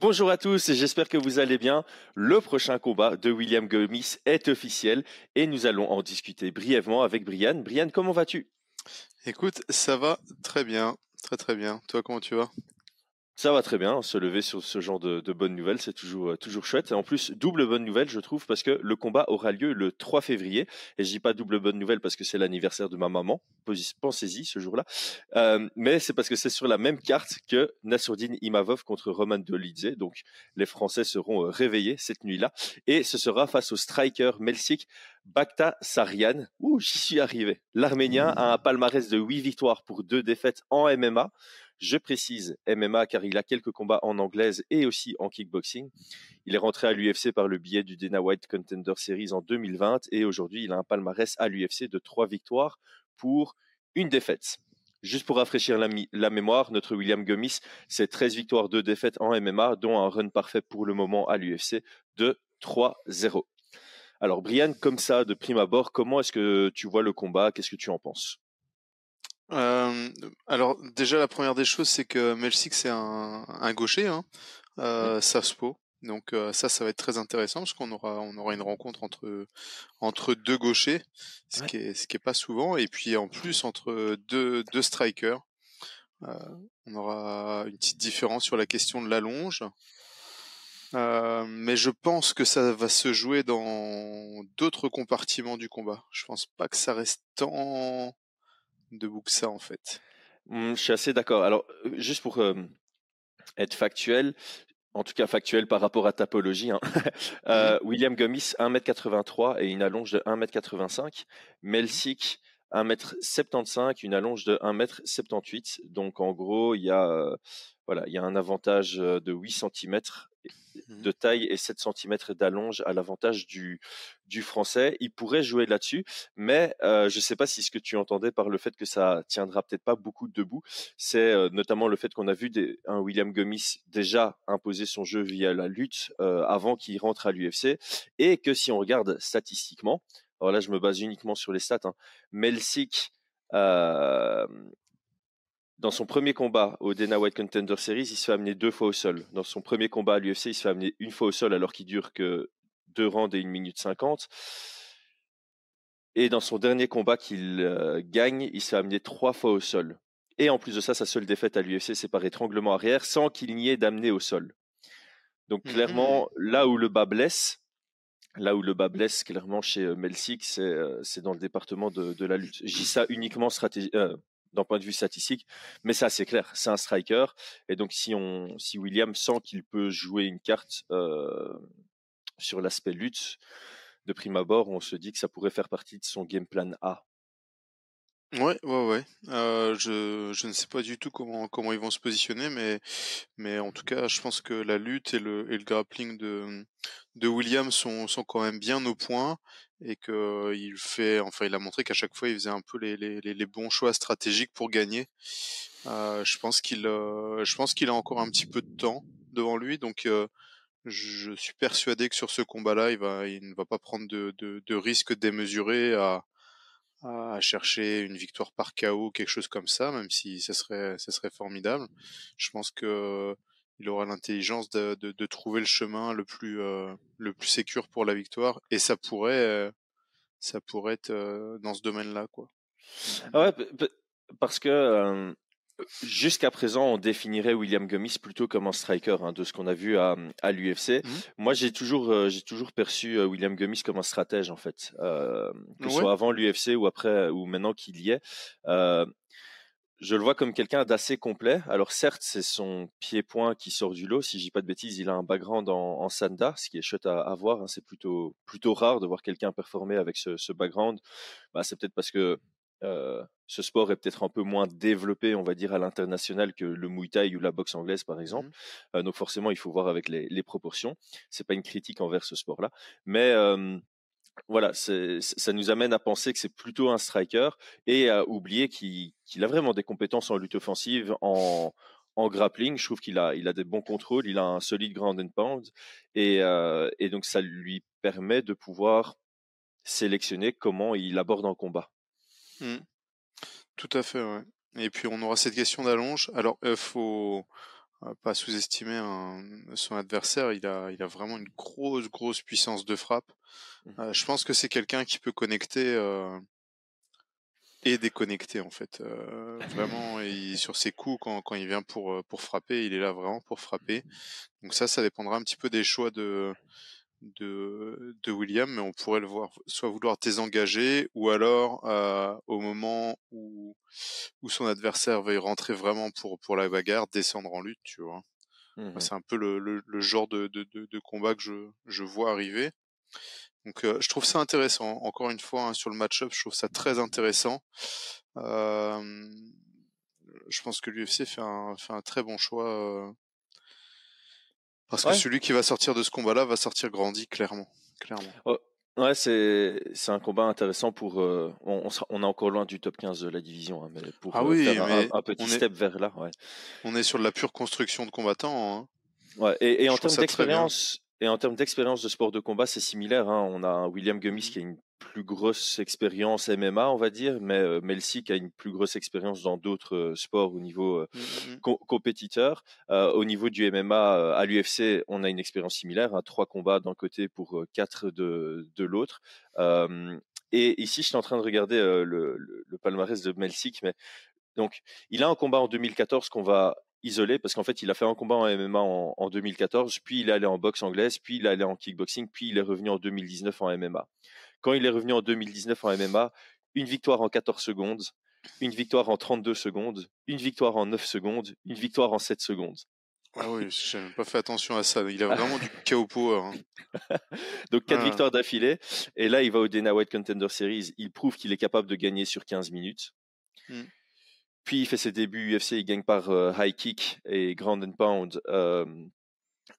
Bonjour à tous, j'espère que vous allez bien. Le prochain combat de William Gomis est officiel et nous allons en discuter brièvement avec Brian. Brian, comment vas-tu? Écoute, ça va très bien, très très bien. Toi, comment tu vas? Ça va très bien, se lever sur ce genre de, bonnes nouvelles, c'est toujours, euh, toujours chouette. Et en plus, double bonne nouvelle, je trouve, parce que le combat aura lieu le 3 février. Et je dis pas double bonne nouvelle parce que c'est l'anniversaire de ma maman. Pensez-y ce jour-là. Euh, mais c'est parce que c'est sur la même carte que Nassourdine Imavov contre Roman Dolidze. Donc, les Français seront euh, réveillés cette nuit-là. Et ce sera face au striker Melsik Bakta Sarian. Ouh, j'y suis arrivé. L'Arménien a un palmarès de 8 victoires pour 2 défaites en MMA. Je précise MMA car il a quelques combats en anglaise et aussi en kickboxing. Il est rentré à l'UFC par le biais du Dana White Contender Series en 2020 et aujourd'hui il a un palmarès à l'UFC de trois victoires pour une défaite. Juste pour rafraîchir la, mémoire, notre William Gomis, c'est 13 victoires, 2 défaites en MMA, dont un run parfait pour le moment à l'UFC de 3-0. Alors Brian, comme ça, de prime abord, comment est-ce que tu vois le combat? Qu'est-ce que tu en penses? Euh, alors déjà la première des choses c'est que Melsik c'est un, un, gaucher, hein, euh, Donc euh, ça, ça va être très intéressant parce qu'on aura, on aura une rencontre entre entre deux gauchers, ce qui est ce qui est pas souvent, et puis en plus entre deux deux strikers. Euh, on aura une petite différence sur la question de l'allonge. Euh, mais je pense que ça va se jouer dans d'autres compartiments du combat. Je pense pas que ça reste tant que ça en fait. Mmh, je suis assez d'accord. Alors, euh, juste pour être factuel, en tout cas factuel par rapport à tapologie, hein. euh, mmh William Gomis 1m83 et une allonge de 1m85. Melsik 1m75, une allonge de 1m78. Donc en gros, il y a voilà, il y a un avantage de 8 cm Mmh de taille et 7 cm d'allonge à l'avantage du, français. Il pourrait jouer là-dessus, mais je ne sais pas si ce que tu entendais par le fait que ça tiendra peut-être pas beaucoup debout, c'est notamment le fait qu'on a vu un William Gomis déjà imposer son jeu via la lutte avant qu'il rentre à l'UFC, et que si on regarde statistiquement, alors là je me base uniquement sur les stats, hein, dans son premier combat au Dana White Contender Series, il se fait amener deux fois au sol. Dans son premier combat à l'UFC, il se fait amener une fois au sol alors qu'il dure que deux rounds et une minute cinquante. Et dans son dernier combat qu'il euh, gagne, il se fait amener trois fois au sol. Et en plus de ça, sa seule défaite à l'UFC, c'est par étranglement arrière sans qu'il n'y ait d'amener au sol. Donc mmh clairement, là où le bas blesse, là où le bas blesse clairement chez euh, Melsik, euh, c'est dans le département de, la lutte. Dis ça uniquement stratégie, d'un point de vue statistique, mais c'est assez clair, c'est un striker. Et donc si on, si William sent qu'il peut jouer une carte euh, sur l'aspect lutte, de prime abord, on se dit que ça pourrait faire partie de son game plan A. Ouais, ouais, ouais. Euh, je, je ne sais pas du tout comment comment ils vont se positionner, mais mais en tout cas, je pense que la lutte et le et le grappling de de William sont sont quand même bien au point et que il fait enfin il a montré qu'à chaque fois il faisait un peu les les les bons choix stratégiques pour gagner. Euh, je pense qu'il euh, je pense qu'il a encore un petit peu de temps devant lui, donc euh, je suis persuadé que sur ce combat-là, il va il ne va pas prendre de de, de risques démesurés à à chercher une victoire par KO, quelque chose comme ça, même si ça serait, ça serait formidable. Je pense que il aura l'intelligence de, de, de, trouver le chemin le plus, euh, le plus sécure pour la victoire, et ça pourrait, euh, ça pourrait être euh, dans ce domaine-là, quoi. Ah ouais, parce que Jusqu'à présent, on définirait William Gummis plutôt comme un striker, hein, de ce qu'on a vu à, à l'UFC. Mmh. Moi, j'ai toujours, euh, j'ai toujours perçu euh, William Gummis comme un stratège, en fait, euh, que ce soit avant l'UFC ou après, ou maintenant qu'il y est. je le vois comme quelqu'un d'assez complet. Alors certes, c'est son pied-point qui sort du lot. Si je dis pas de bêtises, il a un background en, en sanda, ce qui est chouette à, voir. Hein. C'est plutôt plutôt rare de voir quelqu'un performer avec ce, ce background. Bah, c'est peut-être parce que euh, ce sport est peut-être un peu moins développé, on va dire, à l'international que le Muay Thai ou la boxe anglaise, par exemple. Mmh euh, donc forcément, il faut voir avec les, les proportions. C'est pas une critique envers ce sport-là, mais voilà, ça nous amène à penser que c'est plutôt un striker et à oublier qu'il a vraiment des compétences en lutte offensive, en, grappling. Je trouve qu'il a, il a des bons contrôles, il a un solide ground and pound et, euh, donc ça lui permet de pouvoir sélectionner comment il aborde un combat. Mmh. Tout à fait, ouais. Et puis on aura cette question d'allonge. Alors, il faut pas sous-estimer son adversaire. Il a, il a vraiment une grosse, grosse puissance de frappe. Mmh. je pense que c'est quelqu'un qui peut connecter et déconnecter en fait. vraiment, sur ses coups, quand, quand il vient pour, pour frapper, il est là vraiment pour frapper. Donc ça, ça dépendra un petit peu des choix de, de, de William, mais on pourrait le voir soit vouloir désengager, ou alors au moment où, où son adversaire va y rentrer vraiment pour, pour la bagarre, descendre en lutte, tu vois. Mmh c'est un peu le, le, genre de, de, de, combat que je, je vois arriver. Donc je trouve ça intéressant. Encore une fois, hein, sur le match-up, je trouve ça très intéressant. je pense que l'UFC fait un, fait un très bon choix parce que celui qui va sortir de ce combat-là va sortir grandi, clairement. clairement. Oh, ouais, c'est, c'est un combat intéressant pour. Euh, on, on, est encore loin du top 15 de la division, hein, mais pour ah euh, faire un, petit step vers là. Ouais. On est sur de la pure construction de combattants. Hein. Ouais, et, et en termes d'expérience, et en termes d'expérience de sport de combat, c'est similaire. Hein. On a un William Gummis mmh qui a une plus grosse expérience MMA, on va dire, mais euh, Melsic a une plus grosse expérience dans d'autres euh, sports au niveau euh, mmh, mmh, compétiteur. au niveau du MMA, à l'UFC, on a une expérience similaire, hein. trois combats d'un côté pour quatre de, de l'autre. et ici, je suis en train de regarder le, le, palmarès de Melsic, mais donc il a un combat en 2014 qu'on va isolé parce qu'en fait, il a fait un combat en MMA en, 2014, puis il est allé en boxe anglaise, puis il est allé en kickboxing, puis il est revenu en 2019 en MMA. Quand il est revenu en 2019 en MMA, une victoire en 14 secondes, une victoire en 32 secondes, une victoire en 9 secondes, une victoire en 7 secondes. Ah oui, j'ai même pas fait attention à ça. Il a vraiment du KO power. Hein. Donc 4 ah. victoires d'affilée. Et là, il va au Dana White Contender Series. Il prouve qu'il est capable de gagner sur 15 minutes. Mmh. Puis il fait ses débuts UFC, il gagne par euh, high kick et ground and pound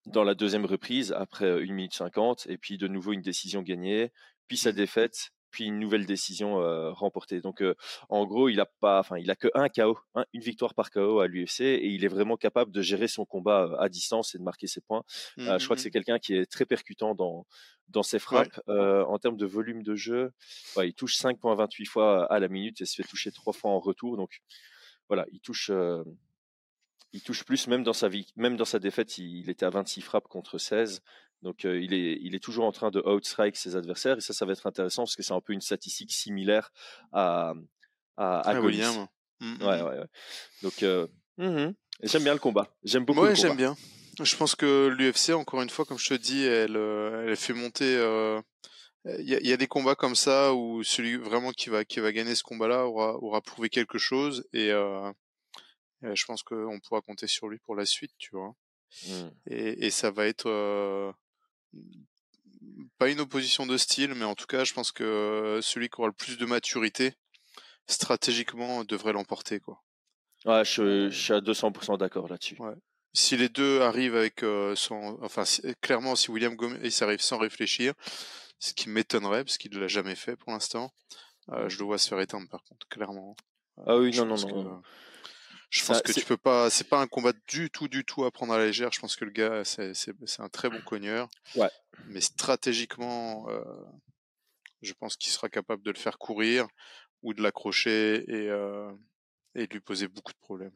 dans la deuxième reprise après 1 minute 50 et puis de nouveau une décision gagnée, puis sa défaite, puis une nouvelle décision euh, remportée. Donc en gros, il a pas enfin il a que un KO, une victoire par KO à l'UFC et il est vraiment capable de gérer son combat à distance et de marquer ses points. Mmh, je crois que c'est quelqu'un qui est très percutant dans dans ses frappes. en termes de volume de jeu, il touche 5.28 fois à la minute et se fait toucher trois fois en retour. Donc voilà, il touche, il touche plus, même dans sa vie, même dans sa défaite, il, était à 26 frappes contre 16. Donc euh, il, est, il est toujours en train de outstrike ses adversaires et ça, ça va être intéressant parce que c'est un peu une statistique similaire à, à, à, William. Mmh, mmh, ouais, mmh. ouais, ouais, Donc euh, j'aime bien le combat. J'aime beaucoup. Ouais, j'aime bien. Je pense que l'UFC, encore une fois, comme je te dis, elle, elle fait monter il y, a des combats comme ça où celui vraiment qui va qui va gagner ce combat-là aura aura prouvé quelque chose et, euh, je pense qu'on pourra compter sur lui pour la suite, tu vois. Mmh. Et, et, ça va être euh, pas une opposition de style, mais en tout cas, je pense que celui qui aura le plus de maturité stratégiquement devrait l'emporter, quoi. Ouais, je, je suis à 200% d'accord là-dessus. Ouais. Si les deux arrivent avec euh, son, enfin, clairement, si William Gomez arrive sans réfléchir, ce qui m'étonnerait parce qu'il ne l'a jamais fait pour l'instant. Euh, je le vois se faire éteindre par contre, clairement. Ah oui, non, non, non. Je pense que tu peux pas. C'est pas un combat du tout, du tout à prendre à la légère. Je pense que le gars, c'est un très bon cogneur. Ouais. Mais stratégiquement, euh, je pense qu'il sera capable de le faire courir ou de l'accrocher et, euh, et de lui poser beaucoup de problèmes.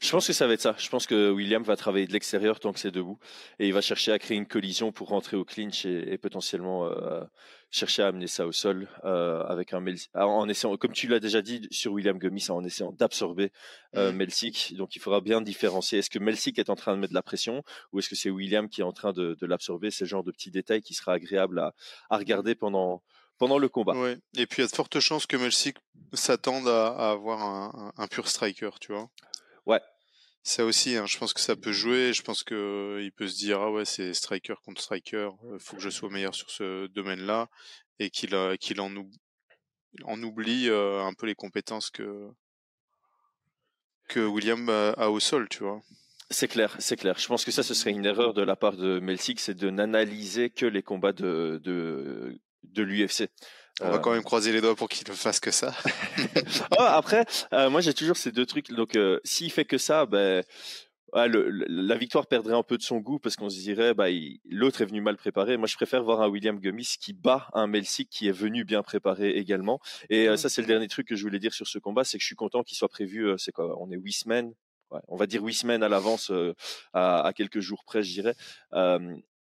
Je pense que ça va être ça. Je pense que William va travailler de l'extérieur tant que c'est debout et il va chercher à créer une collision pour rentrer au clinch et, potentiellement euh, chercher à amener ça au sol euh, avec un en essayant, comme tu l'as déjà dit sur William Gummis, en essayant d'absorber euh, mmh. Donc il faudra bien différencier. Est-ce que Melsic est en train de mettre de la pression ou est-ce que c'est William qui est en train de, l'absorber? C'est le genre de petits détails qui sera agréable à, à regarder pendant pendant le combat. Ouais. Et puis il y a de fortes chances que Melsic s'attende à, avoir un, un pur striker, tu vois. Ça aussi, hein, je pense que ça peut jouer. Je pense que il peut se dire ah ouais c'est striker contre striker, il faut que je sois meilleur sur ce domaine-là et qu'il qu'il en, oublie un peu les compétences que que William a, au sol, tu vois? C'est clair, c'est clair. Je pense que ça, ce serait une erreur de la part de Melsic, c'est de n'analyser que les combats de, de l'UFC. On va quand même croiser les doigts pour qu'il ne fasse que ça. Ah, après, euh, moi j'ai toujours ces deux trucs. Donc, euh, s'il fait que ça, ben, la victoire perdrait un peu de son goût parce qu'on se dirait, bah, l'autre est venu mal préparé. Moi, je préfère voir un William Gummis qui bat un Melsic qui est venu bien préparé également. Et euh, ça, c'est le dernier truc que je voulais dire sur ce combat, c'est que je suis content qu'il soit prévu. c'est quoi On est huit semaines? On va dire huit semaines à l'avance, à, à, quelques jours près, je dirais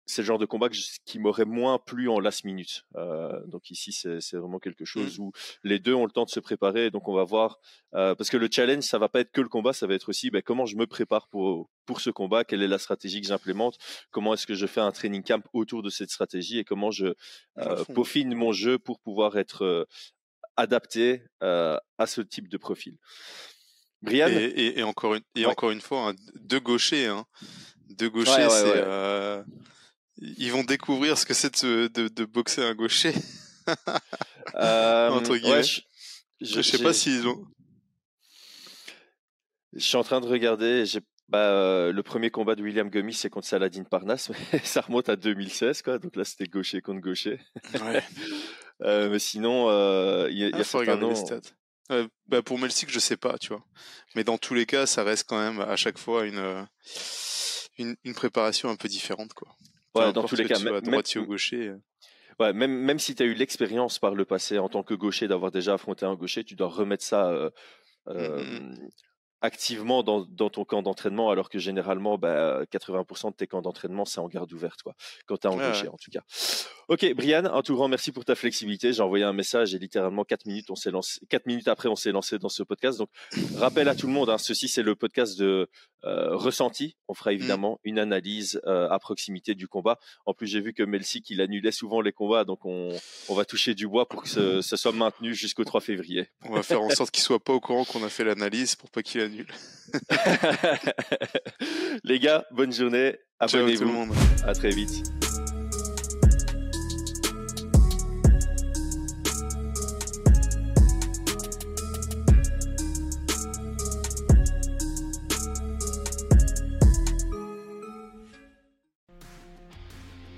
c'est le genre de combat qui m'aurait moins plu en last minute. Euh, donc ici, c'est vraiment quelque mmh. chose où les deux ont le temps de se préparer. Donc on va voir, euh, parce que le challenge, ça va pas être que le combat, ça va être aussi ben, comment je me prépare pour pour ce combat, quelle est la stratégie que j'implémente, comment est-ce que je fais un training camp autour de cette stratégie et comment je euh, peaufine mon jeu pour pouvoir être adapté à ce type de profil. Brian? Et, encore une et encore une fois, hein, deux gauchers. Hein. Deux gauchers, c'est ils vont découvrir ce que c'est de, de, boxer un gaucher. euh, Entre guillemets. je, sais pas s'ils ont. Je suis en train de regarder. Bah, euh, le premier combat de William Gummy, c'est contre Saladin Parnasse, mais ça remonte à 2016, quoi. Donc là, c'était gaucher contre gaucher. Ouais. euh, mais sinon, il y a, ah, y a faut regarder les stats. bah, pour Melsic, je sais pas, tu vois. Mais dans tous les cas, ça reste quand même à chaque fois une, une, une préparation un peu différente, quoi. Ouais, dans tous les cas, même, droitier ou gaucher. Euh. Ouais, même, même si tu as eu l'expérience par le passé en tant que gaucher d'avoir déjà affronté un gaucher, tu dois remettre ça euh, mmh, mmh, euh, mmh activement dans, dans ton camp d'entraînement, alors que généralement, bah, 80% de tes camps d'entraînement, c'est en garde ouverte, quoi, quand tu es engagé, en tout cas. Ok, Brian, un tout grand merci pour ta flexibilité. J'ai envoyé un message et littéralement 4 minutes, on s'est lancé, 4 minutes après, on s'est lancé dans ce podcast. Donc, rappel à tout le monde, hein, ceci, c'est le podcast de euh, ressenti. On fera mmh. évidemment une analyse euh, à proximité du combat. En plus, j'ai vu que Melsi, il annulait souvent les combats, donc on, on va toucher du bois pour que ce, soit maintenu jusqu'au 3 février. On va faire en sorte qu'il soit pas au courant qu'on a fait l'analyse pour pas qu'il Les gars, bonne journée. Abonnez-vous. À très vite.